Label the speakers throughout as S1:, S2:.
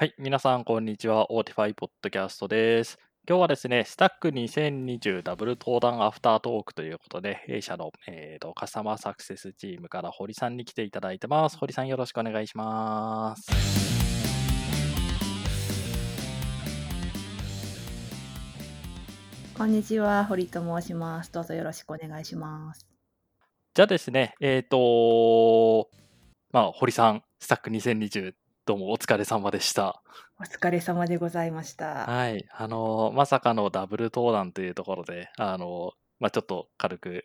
S1: はい、皆さん、こんにちは。オーティファイポッドキャストです。今日はですね、スタック2020ダブル登壇アフタートークということで、弊社の、えーとカスタマーサクセスチームから堀さんに来ていただいてます。堀さん、よろしくお願いします。
S2: こんにちは、堀と申します。どうぞよろしくお願いします。
S1: じゃあですね、えっ、とまあ、堀さん、スタック2020、どうもお疲れ様でした。
S2: お疲れ様でございました。
S1: はい、あのまさかのダブル登壇というところで、あのまあ、ちょっと軽く、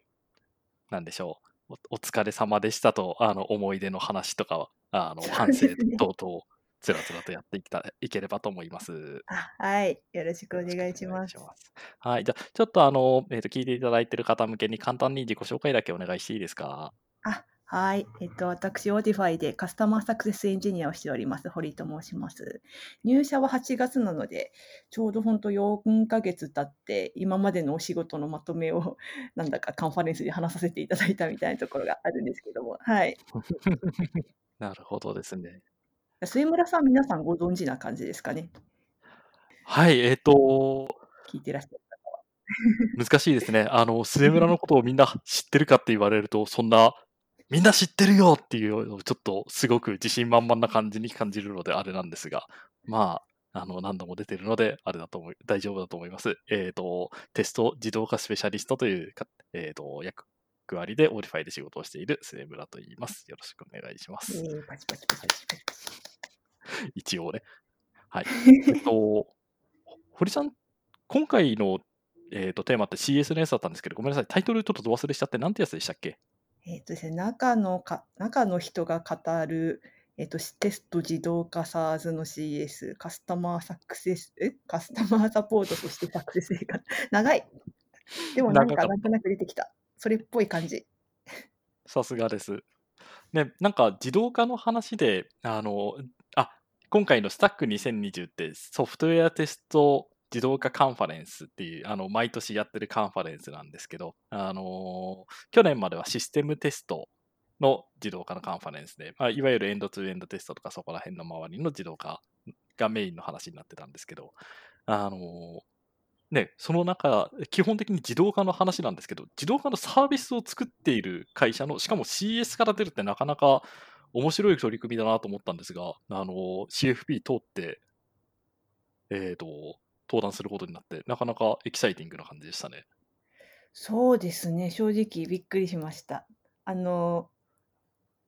S1: なんでしょう、おお疲れ様でしたと、あの思い出の話とかは、あの
S2: そう
S1: 反省
S2: ですね
S1: 等々、つらつらとやっていきたいければと思います。
S2: あはい、よろしくお願いし
S1: お願
S2: ます。
S1: はい、じゃあ、ちょっとあの、えーと、聞いていただいている方向けに簡単に自己紹介だけお願いしていいですか？
S2: あはい、えっと、私、オーティファイでカスタマーサクセスエンジニアをしております、堀と申します。入社は8月なので、ちょうど本当4ヶ月経って、今までのお仕事のまとめを、なんだかカンファレンスで話させていただいたみたいなところがあるんですけども、はい。
S1: なるほどですね。
S2: 末村さん、皆さんご存知な感じですかね？
S1: はい、えっ、と、
S2: 聞いてらっしゃる方は。
S1: 難しいですね。あの、末村のことをみんな知ってるかって言われると、そんな、みんな知ってるよっていうのをちょっとすごく自信満々な感じに感じるのであれなんですが、まあ、あの、何度も出てるので、あれだと思い、大丈夫だと思います。えっ、と、テスト自動化スペシャリストというか、えっ、と、役割でオーティファイで仕事をしている末村と言います。よろしくお願いします。一応ね。はい。えっと、堀さん、今回の、えー、とテーマって CS のやつだったんですけど、ごめんなさい、タイトルちょっとど忘れしちゃって、なんてやつでしたっけ？
S2: えっとですね、中のか中の人が語る、えっと、テスト自動化 SARS の CS、カスタマーサクセス、え？カスタマーサポート、そしてサクセス性が 長い。でもなん
S1: 長かった
S2: かなんとなく出てきた。それっぽい感じ。
S1: さすがです。ね、なんか自動化の話で、あの、あ、今回のスタック2020ってソフトウェアテスト自動化カンファレンスっていう、あの、毎年やってるカンファレンスなんですけど、あの、去年まではシステムテストの自動化のカンファレンスで、まあ、いわゆるエンドツーエンドテストとかそこら辺の周りの自動化がメインの話になってたんですけど、あの、ね、その中、基本的に自動化の話なんですけど、自動化のサービスを作っている会社の、しかも CS から出るってなかなか面白い取り組みだなと思ったんですが、あの、CFP 通って、えっ、と、登壇することになって、なかなかエキサイティングな感じでしたね。
S2: そうですね、正直びっくりしました。あの、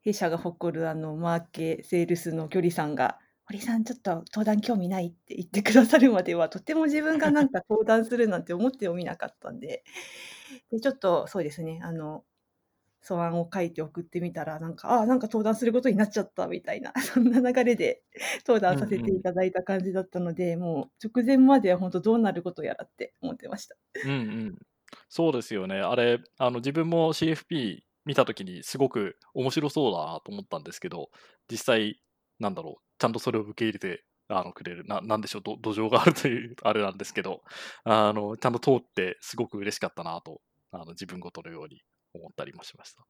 S2: 弊社が誇るあのマーケ、セールスの距離さんが、堀さん、ちょっと登壇興味ないって言ってくださるまでは、とても自分がなんか登壇するなんて思ってもみなかったんで、でちょっとそうですね、あの、素案を書いて送ってみたら、なんか、ああ、なんか登壇することになっちゃったみたいな、そんな流れで登壇させていただいた感じだったので、もう直前までは本当どうなることやらって思ってました。
S1: うんうん。そうですよね。あれ、あの自分も CFP 見たときにすごく面白そうだなと思ったんですけど、実際、なんだろう、ちゃんとそれを受け入れてあのくれるな、なんでしょう、ど土壌があるというあれなんですけど、あのちゃんと通ってすごく嬉しかったなと、あの自分ごとのように思ったりもしました。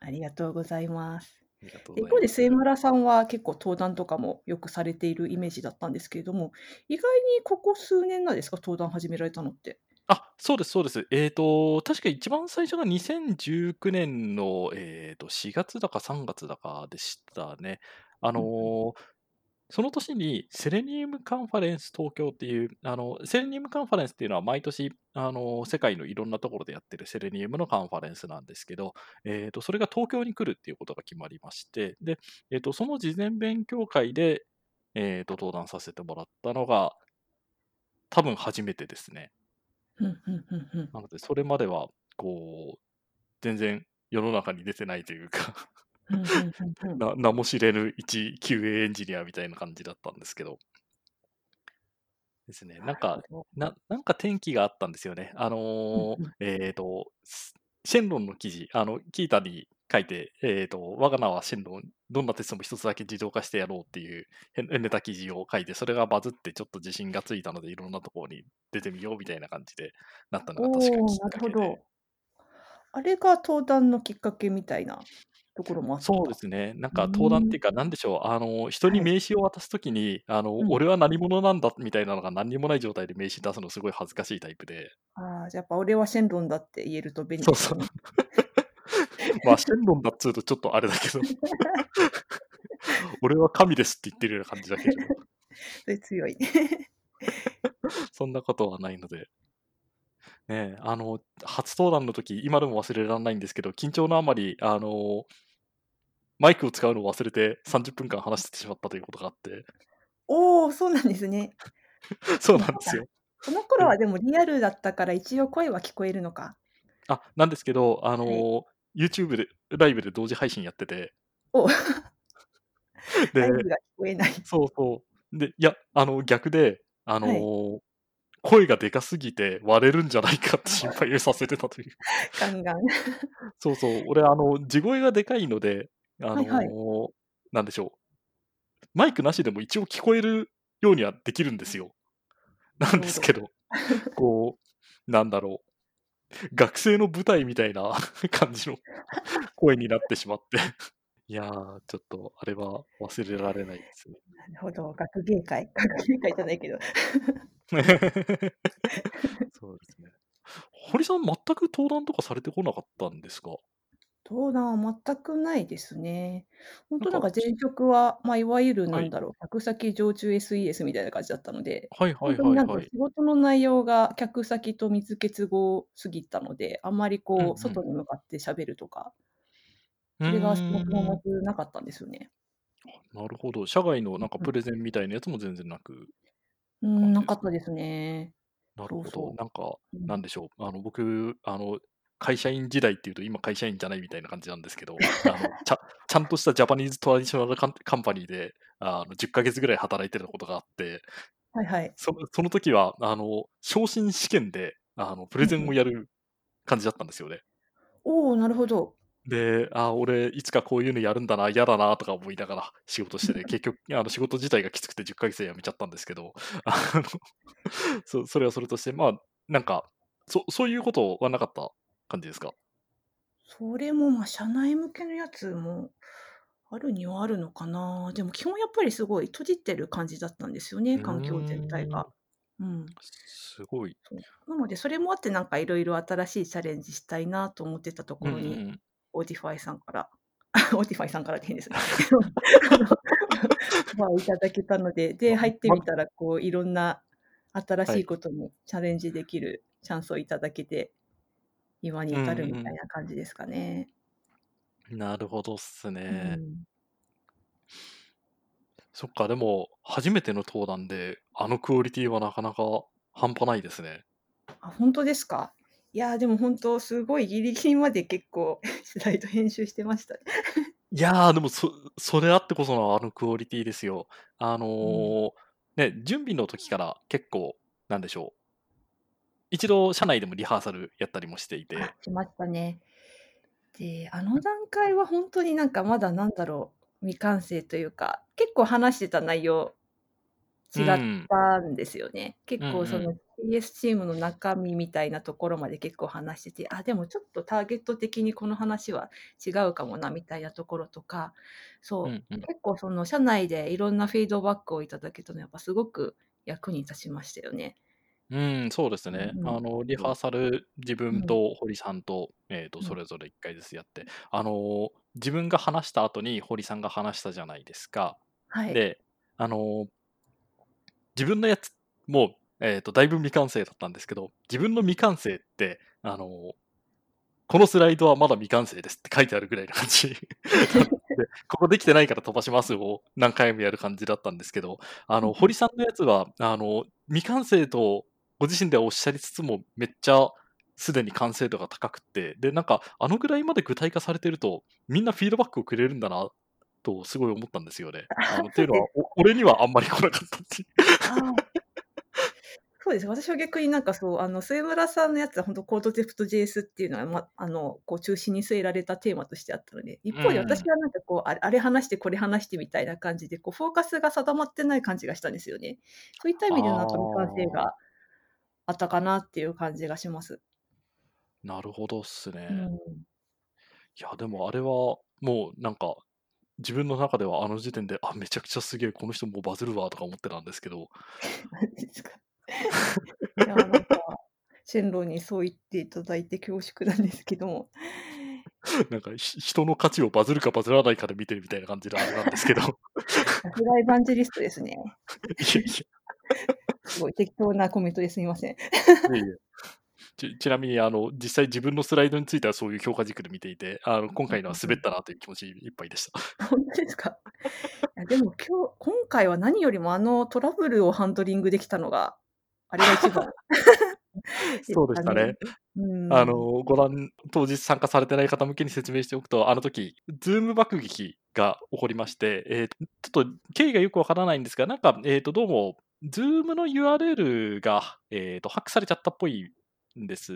S2: ありがとうございます。一方で。末村さんは結構登壇とかもよくされているイメージだったんですけれども、意外にここ数年なんですか、登壇始められたのって？
S1: あ、そうです、そうです。えっ、と、確か一番最初が2019年の、えー、と4月だか3月だかでしたね。あのーその年にセレニウムカンファレンス東京っていう、あの、セレニウムカンファレンスっていうのは毎年、あの、世界のいろんなところでやってるセレニウムのカンファレンスなんですけど、えっ、と、それが東京に来るっていうことが決まりまして、で、えっ、と、その事前勉強会で、えっ、と、登壇させてもらったのが、多分初めてですね。なので、それまでは、こう、全然世の中に出てないというかな、名も知れぬ一 QA エンジニアみたいな感じだったんですけど、ですね。なんか、ななんか転機があったんですよね。あのー
S2: うんうん
S1: えっ、と、スシェンロンの記事、あの、キータに書いて、えっ、と、我が名はシェンロン、どんなテストも一つだけ自動化してやろうっていうへネタ記事を書いて、それがバズってちょっと自信がついたので、いろんなところに出てみようみたいな感じでなったのが確かきっ
S2: おーなるほ
S1: かけで。
S2: ど。あれが登壇のきっかけみたいなところもあっ
S1: そうで
S2: た。
S1: すね。なん
S2: う
S1: か登壇っ。ていうか、なんでしょう、あの、人に
S2: はい。
S1: 名刺を渡す時に、あの、
S2: うん。
S1: 俺は何者なんだみたいなのが何にもない状態で名刺出すのすごい恥ずかしいタイプで。
S2: ああ、じゃ、やっぱ俺はシェンロンだって言えると便利
S1: そうそう。ま、シェンロンだっつうとちょっとあれだけど。俺は神ですって言ってるような感じだけど。
S2: それ強い。
S1: そんなことはないので。ね、あの、初登壇の時、今でも忘れらんないんですけど、緊張のあまり、あの、マイクを使うのを忘れて30分間話してしまったということがあって。
S2: おお、そうなんですね。
S1: そうなんですよ。
S2: その頃
S1: で
S2: はでもリアルだったから、一応声は聞こえるのか。
S1: あ、なんですけど、あ
S2: はい。
S1: の、YouTube でライブで同時配信やってて。
S2: お。
S1: で
S2: ライブが聞こえない。
S1: そうそう。で、いや、あの、逆で、あ
S2: はい。
S1: の、声がでかすぎて割れるんじゃないかって心配をさせてたという。
S2: ガンガン。
S1: そうそう、俺あの、地声がでかいので、あ
S2: はいはい。
S1: の、なんでしょう。マイクなしでも一応聞こえるようにはできるんですよ。なん。ですけど、こう、なんだろう。学生の舞台みたいな 感じの声になってしまって。いや、ちょっとあれは忘れられないですね。
S2: なるほど、学芸会 学芸会じゃないけど。
S1: そうですね。堀さん、全く登壇とかされてこなかったんですか？
S2: 登壇は全くないですね。ほん
S1: なんか、
S2: となんか前
S1: ち
S2: 職は、ま、いわゆる
S1: はい。
S2: なんだろう、客先常駐 SES みたいな感じだったので、
S1: はいはい
S2: ほんとになんか
S1: はいはい。
S2: 仕事の内容が客先と密結合すぎたので、あんまりこう
S1: うんうん。
S2: 外に向かって喋るとか
S1: う
S2: それがそもそもま
S1: ーん。
S2: ずなかったんですよね。
S1: なるほど。社外の
S2: うんうん。
S1: なんかプレゼンみたいなやつも全然なく
S2: うーん？なかったですね。
S1: なるほど。
S2: そうそ
S1: なんか、
S2: う。うん。
S1: なんでしょう、あの、僕、あの、会社員時代っていうと今会社員じゃないみたいな感じなんですけど、あの、ちゃちゃんとしたジャパニーズトラディショナルカンカンパニーで、あの、10ヶ月ぐらい働いてたことがあって、
S2: はいはい。
S1: そのその時は、あの、昇進試験で、あの、プレゼ。ンをやる感じだったんですよね。
S2: おお、なるほど。
S1: で、あ、俺いつかこういうのやるんだな、嫌だなとか思いながら仕事してて、結局、あの、仕事自体がきつくて10ヶ月で辞めちゃったんですけど、あの、そそれはそれとして、まあ、なんか、そそういうことはなかった感じですか？
S2: それも、ま、社内向けのやつもあるにはあるのかな。でも基本やっぱりすごい閉じてる感じだったんですよね、環境全体が。
S1: ん。
S2: うん。
S1: すごい。
S2: そう。なので、それもあってなんか色々新しいチャレンジしたいなと思ってたと
S1: うんうん
S2: ころに、
S1: うん。
S2: オーティファイさんから、オーディファイさんからで変ですね。あの、オファーをいただけたので、で、
S1: ま
S2: 入って
S1: ま
S2: みたらこういろんな新
S1: はい。
S2: しいことにチャレンジできるチャンスをいただけて、今に
S1: うん
S2: 至るみ
S1: うん。
S2: たいな感じですかね。
S1: なるほどっす
S2: う
S1: ね。
S2: ん。
S1: そっか、でも、初めての登壇で、あのクオリティはなかなか半端ないですね。
S2: あ、ほんとですか？いや、でも本当すごいギリギリまで結構 スライド編集してました。
S1: いや、でも、そそれあってこそのあのクオリティですよ。あ
S2: うん。
S1: の、ね、準備の時から結構、なんでしょう一度社内でもリハーサルやったりもしてい
S2: あ、
S1: て。
S2: しましたね。で、あの段階はほんとになんかまだなんだろう、未完成というか、結構話してた内容違っ
S1: うん。
S2: たんですよね。結
S1: うんう
S2: 構その
S1: ん。
S2: CS チームの中身みたいなところまで結構話してて、あ、でもちょっとターゲット的にこの話は違うかもなみたいなところとか、そう、
S1: うんうん。
S2: 結構その社内でいろんなフィードバックをいただけたのはやっぱすごく役に立ちましたよね。
S1: うーん、そうですね。
S2: うんうん。
S1: あの、リハ
S2: そ
S1: ーサル、自
S2: う。うん。
S1: 分と堀さんと、えっと、
S2: うん。
S1: それぞれ1回ずつやって、あの、自分が話した後に堀さんが話したじゃないですか。
S2: はい。
S1: で、あの自分のやつも、えっと、だいぶ未完成だったんですけど、自分の未完成って、あの、このスライドはまだ未完成ですって書いてあるぐらいな感じだったんで、ここできてないから飛ばしますを何回もやる感じだったんですけど、あの。堀さんのやつは、あの、未完成とご自身ではおっしゃりつつも、めっちゃすでに完成度が高くって、で、なんか、あのぐらいまで具体化されてると、みんなフィードバックをくれるんだなとすごい思ったんですよね。あの、っていうのは、俺にはあんまり来なかったっていう。
S2: そうです。私は逆になんかそう、あの、末村さんのやつはほんとコードテプト JS っていうのは、ま、あの、こう中心に据えられたテーマとしてあったので、一
S1: う
S2: 方で私
S1: ん。
S2: はなんかこう、あれあれ話してこれ話してみたいな感じで、こうフォーカスが定まってない感じがしたんですよね。そういった意
S1: あ
S2: 味でなんか未完成
S1: あ。
S2: があったかなっていう感じがします。
S1: なるほどっすね。
S2: うん。
S1: いや、でもあれはもうなんか、自分の中ではあの時点で、あ、めちゃくちゃすげえ、この人もうバズるわとか思ってたんですけど。
S2: マジですか？いや、なんか、シェンロンにそう言っていただいて恐縮なんですけども。
S1: なんか、ひ人の価値をバズるかバズらないかで見てるみたいな感じなんですけど。
S2: さすがエヴァンジェリストですね。
S1: いやいや。
S2: すごい適当なコメントですみません。
S1: いえいえ。ちちなみにあの、実際自分のスライドについてはそういう評価軸で見ていて、あの、今回のは滑ったなという気持ちいっぱいでした。
S2: ほんとですか？いや、でも今日今回は何よりもあのトラブルをハンドリングできたのが、あれが一番
S1: そうでしたね。
S2: うん。
S1: あの、ご覧当日参加されてない方向けに説明しておくと、あの時、ズーム爆撃が起こりまして、ええ、ちょっと経緯がよくわからないんですが、なんか、えっと、どうも、ズームの URL が、えっと、ハックされちゃったっぽいんです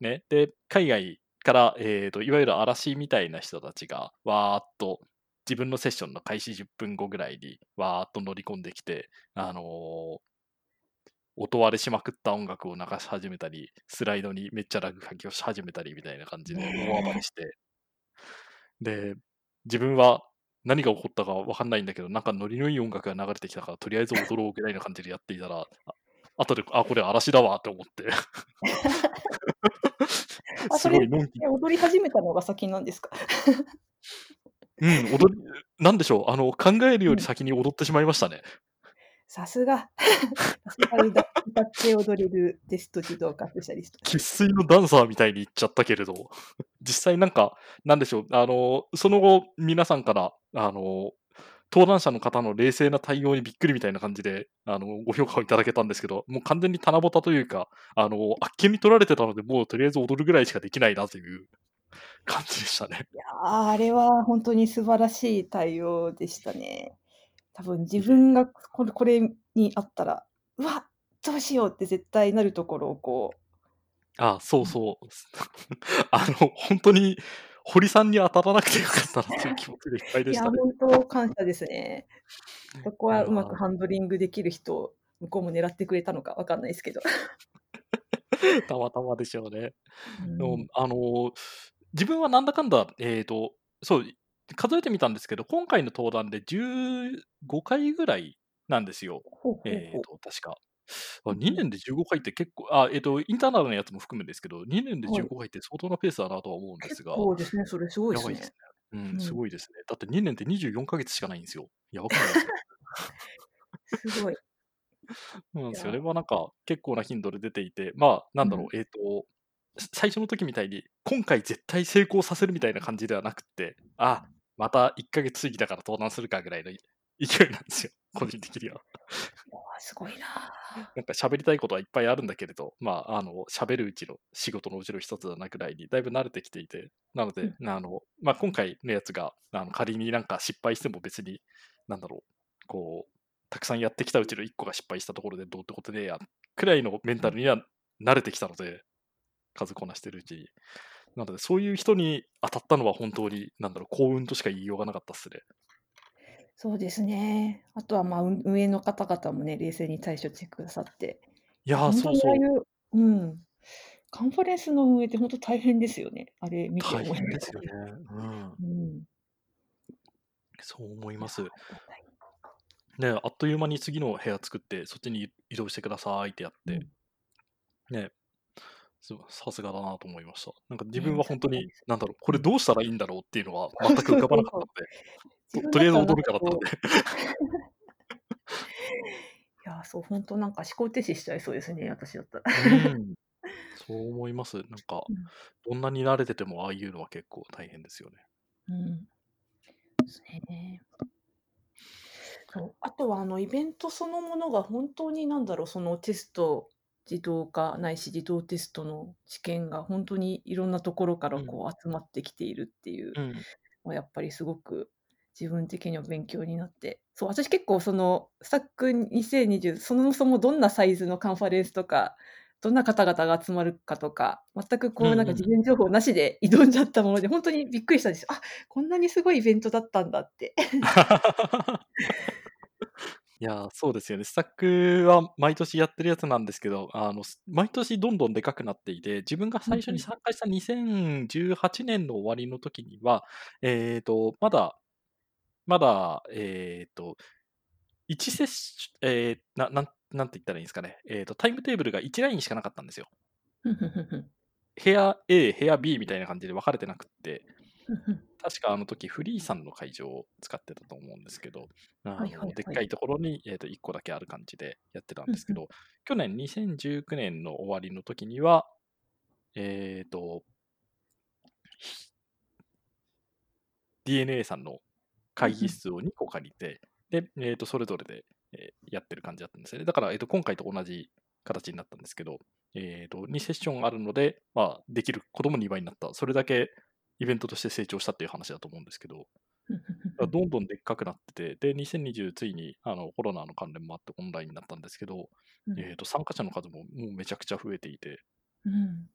S1: ね。で、海外から、えっと、いわゆる荒らしみたいな人たちが、わーっと自分のセッションの開始10分後ぐらいに、わーっと乗り込んできて、あの音割れしまくった音楽を流し始めたり、スライドにめっちゃラグ書きをし始めたりみたいな感じで大暴れして。で、自分は何が起こったかわかんないんだけど、なんかノリのいい音楽が流れてきたから、とりあえず踊ろうぐらいな感じでやっていたら、あ後で、あ、これ嵐だわって思って。
S2: あ、それ、
S1: すごいのんき
S2: え、踊り始めたのが先なんですか？
S1: うん、踊りなんでしょう、あの、考えるよ
S2: うん。
S1: り先に踊ってしまいましたね。
S2: さすが。さすが歌って踊れるテスト自動化スペシャリスト。
S1: 生粋のダンサーみたいに言っちゃったけれど、実際なんか、なんでしょう、あの、その後、皆さんから、あの、登壇者の方の冷静な対応にびっくりみたいな感じで、あの、ご評価をいただけたんですけど、もう完全に棚ぼたというか、あの、あっけに取られてたので、もうとりあえず踊るぐらいしかできないなという感じでしたね。
S2: いや、あれはほんとに素晴らしい対応でしたね。多分自分がこれこれにあったら、うわ、どうしようって絶対なるところをこう
S1: あ、そうそう。あの、ほんとに堀さんに当たらなくてよかったなっていう気持ちでいっぱいで
S2: いや、
S1: したね。
S2: ほんと感謝ですね。そこはうまくハンドリングできる人を向こうも狙ってくれたのかわかんないすけど。
S1: たまたまでしょうね。
S2: う
S1: でも、
S2: ん。
S1: あの、自分はなんだかんだ、ええと、そう、数えてみたんですけど、今回の登壇で15回ぐらいなんですよ。
S2: ほうほうほう。
S1: ええと、確か。あ、
S2: うん
S1: 2
S2: うん。
S1: 年で15回って結構あ、ええと、インターナルのやつも含むんですけど、2年で
S2: はい。
S1: 15回って相当なペースだなとは思うんで
S2: 結
S1: すが。
S2: 構ですね、それすごいすね。
S1: やばいですね。う、
S2: うんん。
S1: すごいですね。だって2年って24ヶ月しかないんすよ。やばくないですか？
S2: すごい。
S1: そうなんですよ。あ
S2: いや。
S1: れはなんか、結構な頻度で出ていて、まあ、なんだろう、
S2: うん。
S1: ええと、さ最初の時みたいに、今回絶対成功させるみたいな感じではなくって、あ、また1ヶ月過ぎたから登壇するかぐらいのい 勢いなんですよ、個人的には。
S2: すごいな。
S1: なんか喋りたいことはいっぱいあるんだけれど、まあ、あの、喋るうちの仕事のうちの一つだなぐらいにだいぶ慣れてきていて、なので、
S2: うん。
S1: あの、ま、今回のやつが、あの、仮になんか失敗しても別に、なんだろう、こう、たくさんやってきたうちの1個が失敗したところでどうってことねえや、くらいのメン
S2: うん。
S1: タルには慣れてきたので、数こなしてるうちに。なので、そういう人に当たったのは本当に、なんだろう、幸運としか言いようがなかったっすね。
S2: そうですね。あとは、ま、うん運営の方々もね、冷静に対処してくださって。いや、
S1: いや、
S2: ほんと
S1: そうそう。
S2: にああいううん。カンファレンスの運営ってほんと大変ですよね。あれ見て
S1: 大
S2: 思い
S1: 変ですよね。うん。
S2: うん。
S1: そう思い
S2: いや、
S1: ます。ね、あっという間に次の部屋作って、そっちに移動してくださいってやって。
S2: うん。
S1: ね。すさすがだなと思いました。なんか自
S2: ね、
S1: 分は
S2: さ
S1: ほんとに。なんだろう、これ
S2: うん。
S1: どうしたらいいんだろうっていうのは全く浮かば。なかったので、ととりあえず踊るかだったので。
S2: いや、そう、ほんとなんか思考停止しちゃいそうですね、私だったら。
S1: うーん。そう思います。なんか、
S2: うん。
S1: どんなに慣れててもああいうのは結構大変ですよね。
S2: うん。すね。そう、あとはあのイベントそのものが本当になんだろう、そのテスト自動化ないし自動テストの知見がほんとにいろんなところから
S1: うん。
S2: こう集まってきているっていう
S1: うん。
S2: のはやっぱりすごく自分的には勉強になって。そう、私結構そのスタック2020そもそもどんなサイズのカンファレンスとか、どんな方々が集まるかとか、全くこうなんか。事前情報なしで挑んじゃったもので、ほんとにびっくりしたんですよ。あ、こんなにすごいイベントだったんだって。
S1: いや、そうですよね。スタックは毎年やってるやつなんですけど、あの、す毎年どんどんでかくなっていて、自分が最初に。参加した2018年の終わりの時には、えっと、まだまだ、えっと、1セッシええ、ななんなんて言ったらいいんですかね。えっと、タイムテーブルが1ラインしかなかったんですよ。
S2: ふんふんふんふん。
S1: 部屋 A、部屋 B みたいな感じで分かれてなくって、
S2: ふんふん。
S1: 確かあの時フリーさんの会場を使ってたと思うんですけど、あ
S2: はいはい
S1: の、でっ
S2: はい。
S1: かいところに、えっと、1個だけある感じでやってたん。ですけど、去年2019年の終わりの時には、えっと DNA さんの会。議室を2個借りて、で、えっと、それぞれで、え、やってる感じだったんですよね。だから、えっと、今回と同じ形になったんですけど、えっと、2セッションあるので、まあ、できることも2倍になった。それだけイベントとして成長したっていう話だと思うんですけど。どんどんでっかくなってて、で、2020ついに、あの、コロナの関連もあってオンラインになったんですけど、
S2: うん。
S1: えっと、参加者の数ももうめちゃくちゃ増えていて
S2: うん。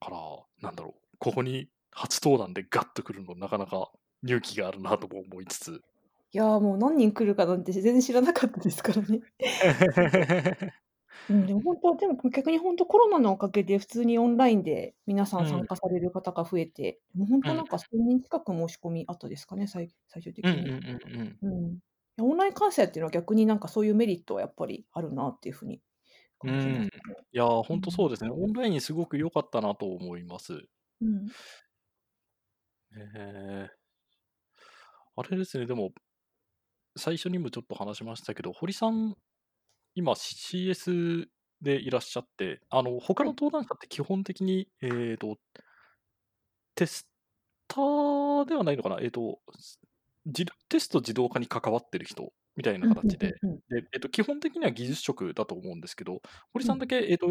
S1: から、なんだろう、ここに初登壇でガッと来るのなかなか勇気があるなとも思いつつ。
S2: いや、もう何人来るかなんて全然知らなかったですからね。うん、でもほんと、でも、こ逆にほんとコロナのおかげで普通にオンラインで皆さ
S1: うん。
S2: ん参加される方が増えて、もうほん
S1: うんうん。
S2: となんか1000人近く申し込みあったですかね、さい最終的に。
S1: うんうんうんうん。
S2: うん。オンライン観戦っていうのは逆になんかそういうメリットはやっぱりあるなっていう風に感じま
S1: うーん。い。や、ほんと
S2: うん。
S1: そうですね。オンラインすごく良かったなと思います。
S2: うん。
S1: へえ。あれですね、でも最初にもちょっと話しましたけど、堀さん、今 CS でいらっしゃって、あの、他
S2: はい。
S1: の登壇者って基本的に、ええとテスターではないのかな、ええと、すじどテスト自動化に関わってる人みたいな形で。で、えっと、基本的には技術職だと思うんですけど、堀
S2: うん。
S1: さんだけ、ええと、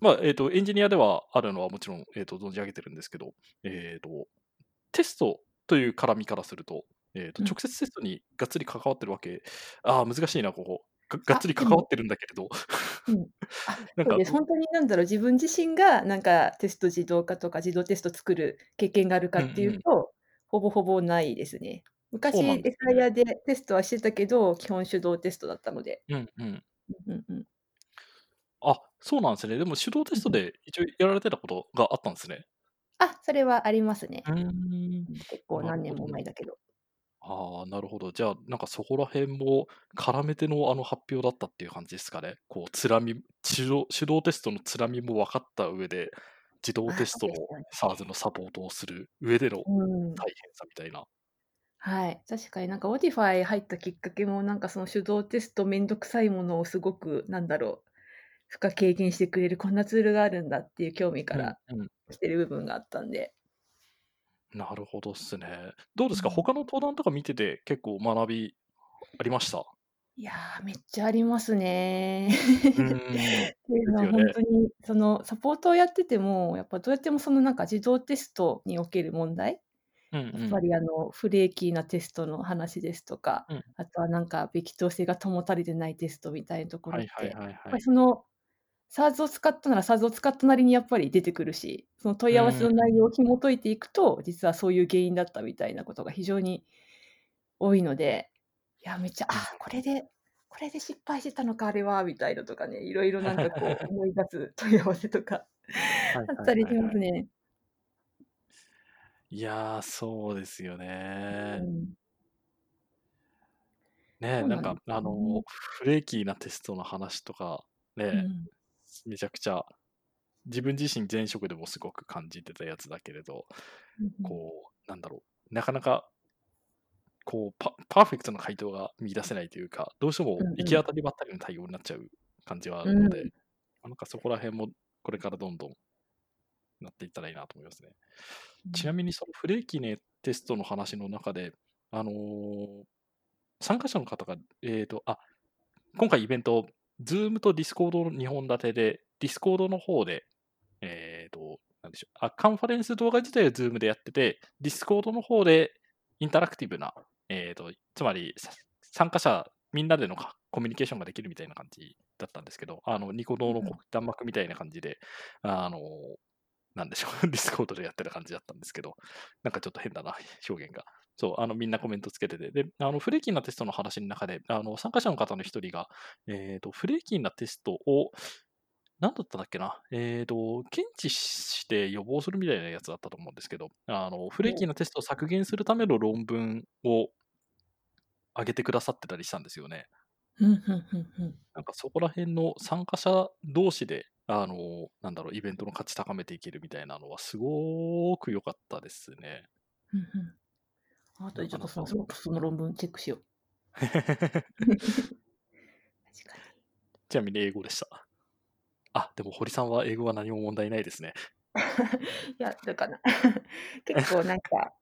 S1: ま、ええと、エンジニアではあるのはもちろん、ええと、存じ上げてるんですけど、ええと、テストという絡みからすると、ええと、
S2: うん。
S1: 直接テストにがっつり関わってるわけああ、難しいな、ここ。ががっつり関わってるんだけれど、
S2: うん。あ、
S1: なんか、
S2: そうです。
S1: う
S2: ほんとになんだろう、自分自身がなんかテスト自動化とか自動テスト作る経験があるかっていう
S1: うんうん。
S2: と、ほぼほぼないですね。
S1: そうな
S2: 昔
S1: んですよね。
S2: エサイヤでテストはしてたけど、基本手動テストだったので。
S1: うんうん。
S2: うんうんうん。
S1: あ、そうなんすね。でも手動テスト
S2: うんうん。
S1: で一応やられてたことがあったんすね。
S2: あ、それはありますね。
S1: うーん、
S2: うん、結構何年。も前だけど。
S1: ああ、なるほど。じゃあ、なんかそこら辺も絡めてのあの発表だったっていう感じですかね。こう、つらみ手動手動テストのつらみも分かった上で、自動
S2: ああ、
S1: テストの
S2: そうですよね。
S1: SARS のサポートをする上での
S2: うーん。
S1: 大変さみたいな。
S2: はい、確かになんか Modify 入ったきっかけも、なんかその手動テストめんどくさいものをすごくなんだろう、負荷軽減してくれるこんなツールがあるんだっていう興味か
S1: うん
S2: ら
S1: うん。
S2: 来てる部分があったんで。
S1: なるほどっすね。どうですか、
S2: うん。
S1: 他の登壇とか見てて結構学びありました？
S2: いや、めっちゃありますね。
S1: うーん、
S2: っていうのは
S1: ですよね。
S2: ほんとに、そのサポートをやってても、やっぱどうやってもそのなんか自動テストにおける問題、
S1: うんう
S2: やっぱ
S1: ん。
S2: りあのフレーキーなテストの話ですとか、
S1: うん。
S2: あとはなんかべき当性が保たれてないテストみたいなところ
S1: はいはい
S2: って、
S1: はいはい。
S2: ぱりその SARS を使ったなら SARS を使ったなりにやっぱり出てくるし、その問い合わせ
S1: うーん。
S2: の内容を紐解いていくと、実はそういう原因だったみたいなことが非常に多いので、いや、めっちゃ、あ、
S1: うん。
S2: これでこれで失敗してたのか、あれはみたいなとかね、色々なんかこう思い出す問い合わせとか
S1: はい
S2: あっ
S1: はい
S2: たりし。ますね。
S1: いや、そうですよね。
S2: うん。
S1: ね、なんか
S2: そうなんです
S1: あの、
S2: よね。
S1: フレーキーなテストの話とか、ね、
S2: うん。
S1: めちゃくちゃ、自分自身前職でもすごく感じてたやつだけれど、
S2: うんうん。
S1: こう、なんだろう、なかなかこう、パパーフェクトな回答が見出せないというか、どうしても行き
S2: うんうん。
S1: 当たりばったりの対応になっちゃう感じはあ
S2: う
S1: るので、
S2: ん。
S1: ま、なんかそこら辺もこれからどんどんなっていったらいいなと思いますね。
S2: うん。
S1: ちなみにそのフレーキーねテストの話の中で、あの、参加者の方が、ええと、あ、今回イベント、Zoom と Discord の2本立てで、Discord の方で、ええと、なんでしょう、あ、カンファレンス動画自体は Zoom でやってて、Discord の方でインタラクティブな、ええと、つまり、さ参加者みんなでのかコミュニケーションができるみたいな感じだったんですけど、あのニコ動の弾幕みたいな感じで、あのなんでしょう、ディスコードでやってる感じだったんですけど、なんかちょっと変だな、表現が。そう、あの、みんなコメントつけてて、で、あの、フレーキーなテストの話の中で、あの、参加者の方の一人が、えっ、と、フレーキーなテストを、なんだったんだっけな、えっ、と、検知して予防するみたいなやつだったと思うんですけど、あの、フレーキーなテストを削減するための論文を上げてくださってたりしたんですよね。なんかそこら辺の参加者同士で、あの、なんだろう、イベントの価値高めていけるみたいなのはすごく良かったですね。
S2: あとでちょっとそのその論文チェックしよう。確かに。
S1: ちなみに英語でした。あ、でも堀さんは英語は何も問題ないですね。
S2: いや、どうかな。結構なんか、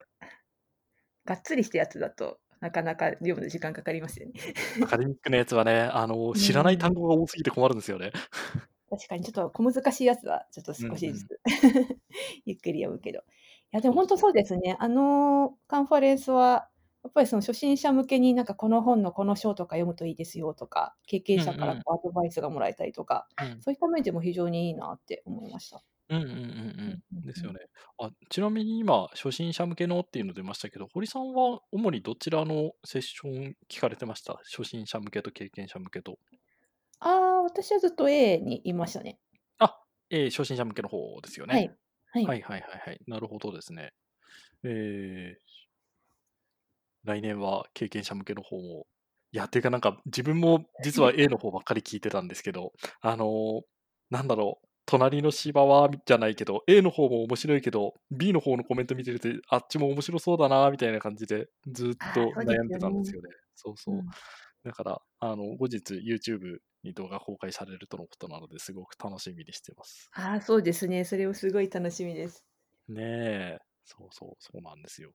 S2: がっつりしたやつだと、なかなか読むの時間かかりますよね。
S1: アカデミックなやつはね、あの、知らない単語が多すぎて困るんですよね。
S2: 確かにちょっと小難しいやつは、ちょっと少しずつ、ゆっくり読むけど。いや、でも本当そうですね。あのカンファレンスは、やっぱりその初心者向けになんかこの本のこの章とか読むといいですよとか、経験者から
S1: うんうん
S2: こうアドバイスがもらえたりとか、
S1: うん
S2: そういった面でも非常にいいなって思いました。
S1: うんうんうんうん。ですよね。あちなみに今、初心者向けのっていうの出ましたけど、堀さんは主にどちらのセッション聞かれてました？初心者向けと経験者向けと。
S2: ああ、私はずっと A にいましたね。
S1: あ、えー初心者向けの方ですよね。
S2: はい。はい。
S1: はいはいはいはい。なるほどですね。えー、来年は経験者向けの方も。いや、ていうかなんか自分も実は A の方ばっかり聞いてたんですけど、あのーなんだろう、隣の芝はじゃないけど、A の方も面白いけど、B の方のコメント見てると、あっちも面白そうだな、みたいな感じでずっと悩んでたんですよね。そうそう。
S2: うん
S1: だから、あの、後日 YouTube に動画公開されるとのことなのですごく楽しみにしてます。
S2: ああ、そうですね。それをすごい楽しみです。
S1: ねえ、そうそう、そうなんですよ。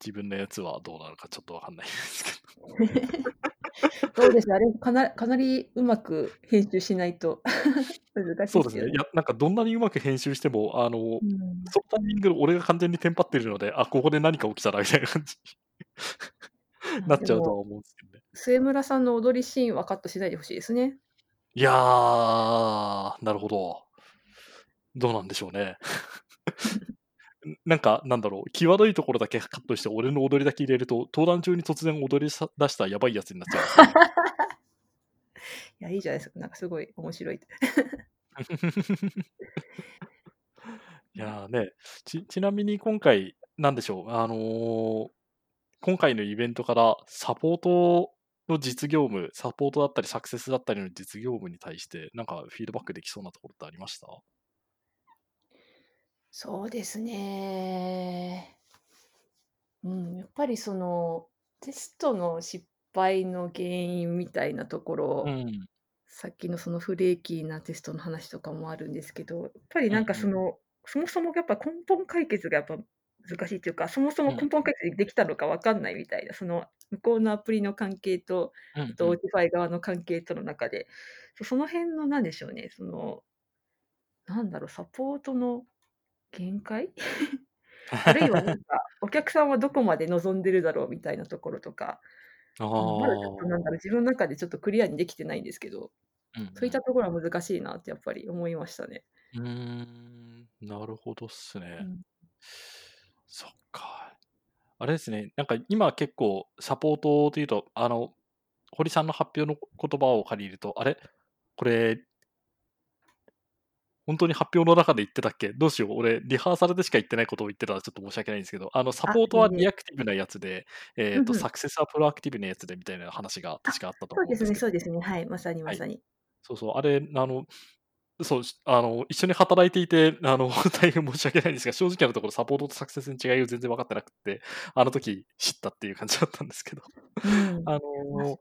S1: 自分のやつはどうなるかちょっとわかんないですけど。
S2: そうですね。あれかな、かなりうまく編集しないと 難し
S1: そですね。
S2: いうですよね。
S1: いや、なんかどんなにうまく編集しても、あの、
S2: うん
S1: そのタイミングで俺が完全にテンパってるので、あ、ここで何か起きたらみたいな感じに なっちゃうとは思うんですけどね。
S2: 末村さんの踊りシーンはカットしないでほしいですね。
S1: いやー、なるほど。どうなんでしょうね。なんか、なんだろう、際どいところだけカットして、俺の踊りだけ入れると、登壇中に突然踊りさ出したやばいやつになっちゃう
S2: いや、いいじゃないですか。なんかすごい面白い。
S1: いやーねち、ちなみに今回、なんでしょう、あのー今回のイベントからサポートの実業務、サポートだったりサクセスだったりの実業務に対して、なんかフィードバックできそうなところってありました？
S2: そうですね。うん、やっぱりそのテストの失敗の原因みたいなところ、
S1: うん。
S2: さっきのそのフレーキーなテストの話とかもあるんですけど、やっぱりなんか
S1: うんうん
S2: その、そもそもやっぱ根本解決がやっぱ難しいというか、そもそも
S1: うん
S2: 根本解決できたのかわかんないみたいな、その向こうのアプリの関係と、
S1: うん
S2: あと、オーティファイ側の関係。との中で、そその辺のなんでしょうね、その、なんだろう、サポートの限界？あるいはなんか、お客さんはどこまで望んでるだろうみたいなところとか、
S1: あ
S2: うんまだちょっとなんだろう、自分の中でちょっとクリアにできてないんですけど、
S1: ーうん。
S2: そういったところは難しいなってやっぱり思いましたね。
S1: うんうーん、なるほどっすね。
S2: うん。
S1: そっか。あれですね、なんか今結構サポートというと、あの、堀さんの発表の言葉を借りると、あれ？これ、本当に発表の中で言ってたっけ？どうしよう。俺、リハーサルでしか言ってないことを言ってたらちょっと申し訳ないんですけど、あの、サポートはリアクティブなやつで、えっ、と、
S2: うんうん
S1: サクセスはプロアクティブなやつでみたいな話が確かあったと
S2: そうですね、
S1: 思うんですけど。
S2: そうですね。はい、まさに
S1: はい
S2: まさに。
S1: そうそう、あれ、あの、そう、しあの、一緒に働いていて、あの、大変申し訳ないんですが、正直なところサポートとサクセスに違いを全然分かってなくて、あの時知ったっていう感じだったんですけど、
S2: うん。
S1: あ
S2: ま
S1: の、
S2: はい。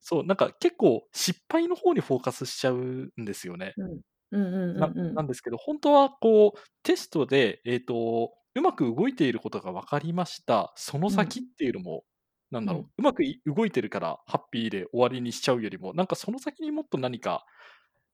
S1: そう、なんか結構失敗の方にフォーカスしちゃうんですよね。
S2: うん。うんうん
S1: な
S2: うん
S1: ですけど、本当はこう、テストで、えっ、と、うまく動いていることが分かりました。その
S2: うん。
S1: 先っていうのも、なんだろう、
S2: うん。
S1: うまくい動いてるからハッピーで終わりにしちゃうよりも、なんかその先にもっと何か、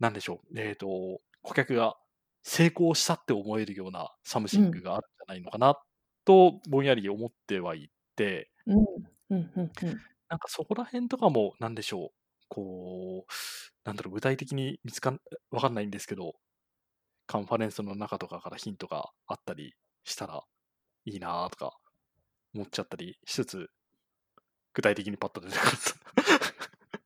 S1: なんでしょう、えっ、と、顧客が成功したって思えるようなサムシ
S2: うん。
S1: ングがあるんじゃないのかな、と、ぼんやり思ってはいて、
S2: うん。うんうんうん。
S1: なんかそこら辺とかも、なんでしょう、こう、なんだろう、具体的に見つかん、わかんないんですけど、カンファレンスの中とかからヒントがあったりしたらいいなとか思っちゃったりしつつ、具体的にパッと出てこなかった。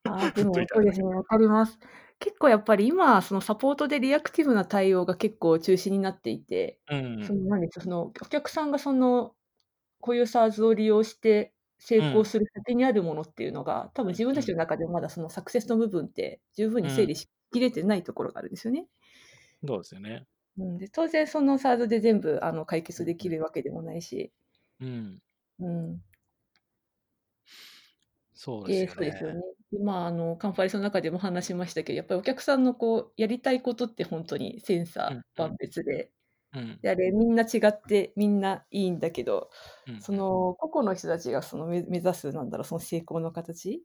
S2: ああ、でも そうですね、わかります。結構やっぱり今、そのサポートでリアクティブな対応が結構中心になっていて、
S1: うん
S2: そのなんですか、そのお客さんがその、こういう SaaS を利用して成
S1: うん
S2: 功する先にあるものっていうのが、多分自分たちの中でもまだそのサクセスの部分って十分に整理しきれてないところがあるんですよね。
S1: そうですよね。
S2: うん、で、当然その SaaS で全部あの解決できるわけでもないし、
S1: うん。
S2: うん。で、
S1: そうですよね。
S2: そうですよね。で、まあ、あの、カンファレンスの中でも話しましたけど、やっぱりお客さんのこう、やりたいことって本当に千差
S1: うんうん
S2: 万別で、
S1: うん。
S2: で、あれみんな違ってみんないいんだけど、
S1: うん
S2: その個々の人たちがそのめ目指す、なんだろう、その成功の形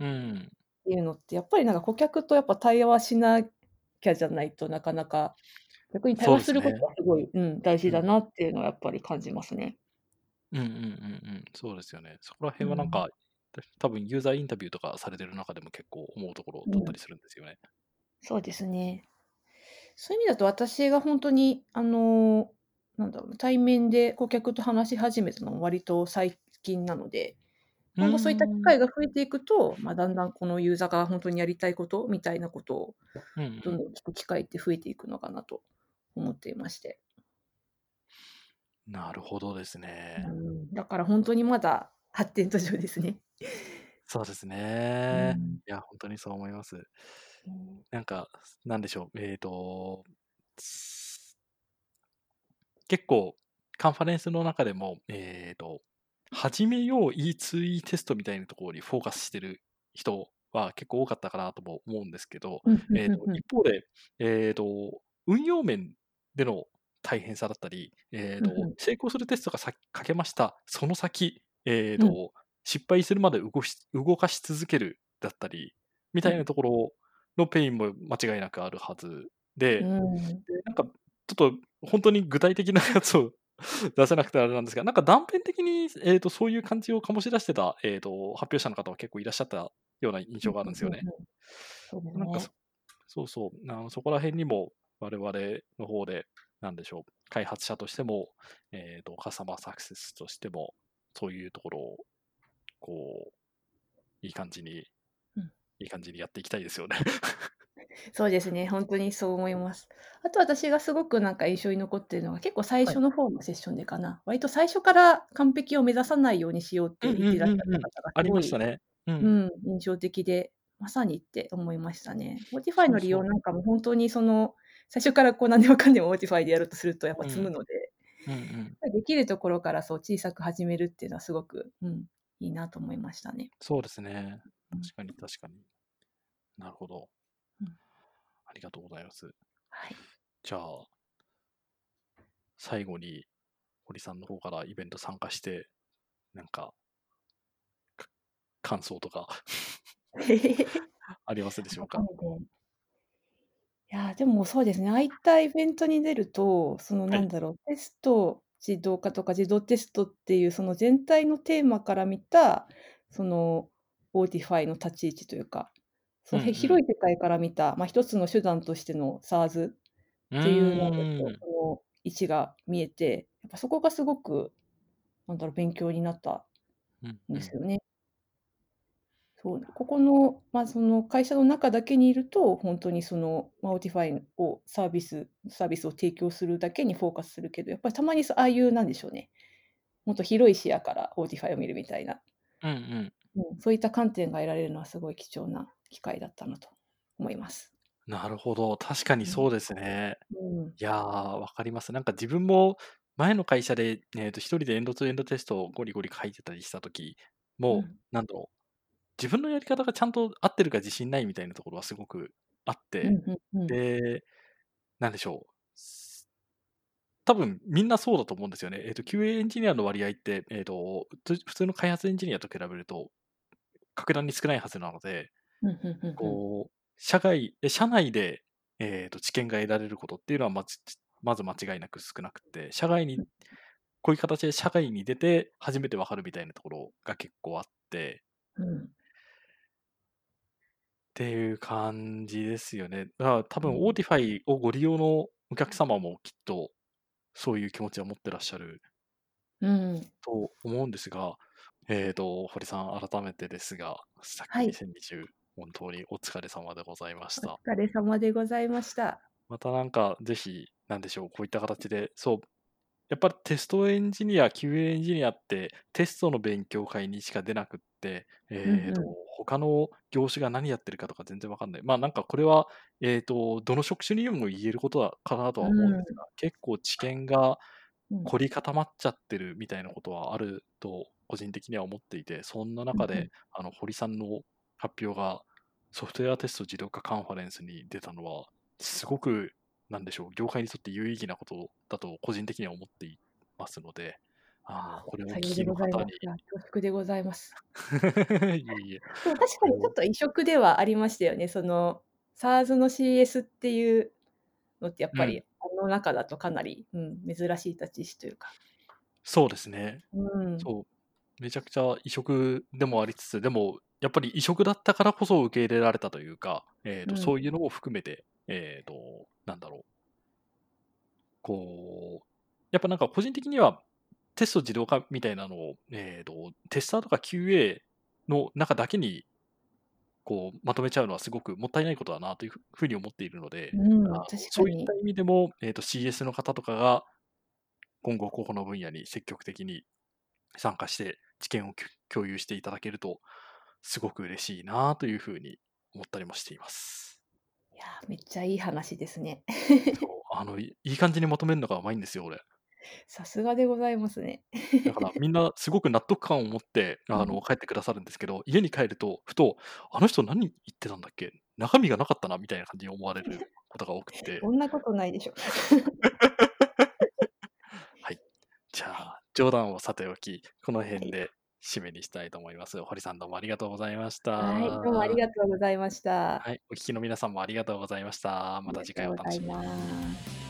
S1: うん。
S2: っていうのって、やっぱりなんか顧客とやっぱ対話しなきゃじゃないとなかなか、逆に対話することがすごい、うん、大事だなっていうのはやっぱり感じますね。
S1: うんうんうんうん。そうですよね。そこら辺はなんか、多分ユーザーインタビューとかされてる中でも結構思うところだったりするんですよね。
S2: そうですね。そういう意味だと私が本当に、あの、なんだろうな、対面で顧客と話し始めたのも割と最近なので、今後そういった機会が増えていくと、まあ、だんだんこのユーザーが本当にやりたいことみたいなことを
S1: うんうん
S2: どんどん聞く機会って増えていくのかなと思っていまして。
S1: なるほどですね。
S2: うん、だから本当にまだ発展途上ですね。
S1: そうですね。
S2: うん
S1: いや、本当にそう思います。
S2: うん
S1: なんか、なんでしょう。えっ、と、結構、カンファレンスの中でも、えっ、と、始めよう E2E テストみたいなところにフォーカスしてる人は結構多かったかなとも思うんですけど、
S2: うんうん
S1: えーと一方で、えーと、運用面での大変さだったり、えーと成功するテストがさかけました、その先、えーと失敗するまで動し動かし続けるだったり、みたいなところのペインも間違いなくあるはずで、
S2: うん
S1: でなんかちょっと本当に具体的なやつを 出せなくてあれなんですが、なんか断片的に、えー、とそういう感じを醸し出してた、えー、と発表者の方は結構いらっしゃったような印象があるんですよね。
S2: うんうんうんそうですね
S1: なんかそ。そうそうあの、そこら辺にも我々の方で、なんでしょう、開発者としても、えー、とカスタマーサクセスとしても、そういうところを、こう、いい感じに、
S2: うん
S1: いい感じにやっていきたいですよね。
S2: そうですね、本当にそう思います。あと私がすごくなんか印象に残っているのが、結構最初の方のセッションでかな、割と最初から完璧を目指さないようにしようって言ってらっしゃった方が
S1: ありましたね。う。
S2: うんん、印象的で、まさにって思いましたね。Spotify の利用
S1: そうそう
S2: なんかも本当にその、最初からこう何でもかんでも Spotify でやろうとするとやっぱ積むので、
S1: うんうん、
S2: できるところからそう小さく始めるっていうのはすごく、うん、いいなと思いましたね。
S1: そうですね。
S2: うん
S1: 確かに確かに。なるほど
S2: うん。
S1: ありがとうございます。
S2: はい。
S1: じゃあ、最後に、堀さんの方からイベント参加して、なんか、か感想とか ありますでしょうか？
S2: いやー、でもそうですね、ああいったイベントに出ると、その
S1: はい
S2: なんだろう、テスト自動化とか自動テストっていうその全体のテーマから見た、その Spotify の立ち位置というか、その
S1: うんうん
S2: 広い世界から見た、まあ、一つの手段としての SaaS っていうの
S1: う
S2: の
S1: ーん
S2: その位置が見えて、やっぱそこがすごく、なんだろう、勉強になった
S1: ん
S2: ですよね。そう、ここの、まあ、その会社の中だけにいると、本当にその、オーティファイをサービスサービスを提供するだけにフォーカスするけど、やっぱりたまにああいうなんでしょうね、もっと広い視野からオーティファイを見るみたいな、
S1: うんうん。
S2: うん、そういった観点が得られるのはすごい貴重な機会だったなと思います。
S1: なるほど。確かにそうですね。
S2: うん。
S1: いやー、わかります。なんか自分も前の会社で、えー、と一人でエンドツーエンドテストをゴリゴリ書いてたりしたときも、
S2: うん
S1: なんだろう、自分のやり方がちゃんと合ってるか自信ないみたいなところはすごくあって。で、なんでしょう。多分みんなそうだと思うんですよね。えっ、と、QA エンジニアの割合って、えっ、と、普通の開発エンジニアと比べると、格段に少ないはずなので。こう、社外、え社内で、えっ、と、知見が得られることっていうのはまず、まず間違いなく少なくて、社外に、こういう形で社外に出て初めてわかるみたいなところが結構あって、
S2: うん。
S1: っていう感じですよね。だから多分、
S2: うん
S1: Autify をご利用のお客様もきっとそういう気持ちを持ってらっしゃる
S2: うん。
S1: と思うんですが、えっ、と、堀さん、改めてですが、さっき
S2: はい。
S1: 2020、本当にお疲れ様でございまし
S2: お
S1: た。
S2: 疲れ様でございました。
S1: またなんか、ぜひ、なんでしょう、こういった形で、そう、やっぱりテストエンジニア、QA エンジニアって、テストの勉強会にしか出なくって、
S2: うん
S1: えっ、と
S2: う、
S1: 他の業種が何やってるかとか全然わかんない。まあなんかこれは、えっ、と、どの職種にも言えることだかなとは思うんですが、結構知見が
S2: うん。
S1: 凝り固まっちゃってるみたいなことはあると、個人的には思っていて、そんな
S2: うん
S1: 中で、
S2: うん。
S1: あの、堀さんの発表が、ソフトウェアテスト自動化カンファレンスに出たのは、すごく、なんでしょう、業界にとって有意義なことだと、個人的には思っていますので、あの、
S2: ああ、
S1: これを聞きの方に
S2: 恐縮でございます。
S1: いえいえ、
S2: でも確かにちょっと異色ではありましたよね。その、SARS の CS っていうのってやっ
S1: うん。
S2: ぱり、あの中だとかなり、うん、珍しい立ち位置というか。
S1: そうですね。
S2: うん。
S1: そう。めちゃくちゃ異色でもありつつ、でも、やっぱり異色だったからこそ受け入れられたというか、えっ、と、
S2: うん。
S1: そういうのも含めて、えっ、と、なんだろう。こう、やっぱなんか個人的にはテスト自動化みたいなのを、えっ、と、テスターとか QA の中だけにこうまとめちゃうのはすごくもったいないことだなというふうに思っているので、
S2: うん。
S1: そういった意味でも、えー、と CS の方とかが今後ここの分野に積極的に参加して知見を共有していただけるとすごく嬉しいなというふうに思ったりもしています。
S2: いやー、めっちゃいい話ですね。
S1: そうあのい いい感じにまとめるのがうまいんですよ、俺。
S2: さすがでございますね。
S1: だからみんなすごく納得感を持って あの
S2: うん。
S1: 帰ってくださるんですけど、家に帰るとふと、あの人何言ってたんだっけ？中身がなかったなみたいな感じに思われることが多くて。
S2: そんなことないでしょ。
S1: はい。じゃ
S2: はい。
S1: あ、冗談をさておき、この
S2: はい。
S1: 辺で締めにしたいと思います。堀さんどうもありがとうございまし
S2: はい、どうもあり
S1: た。
S2: がとうございました。
S1: はい、お聞きの皆さんもありがとうございました。また次回お楽しみに。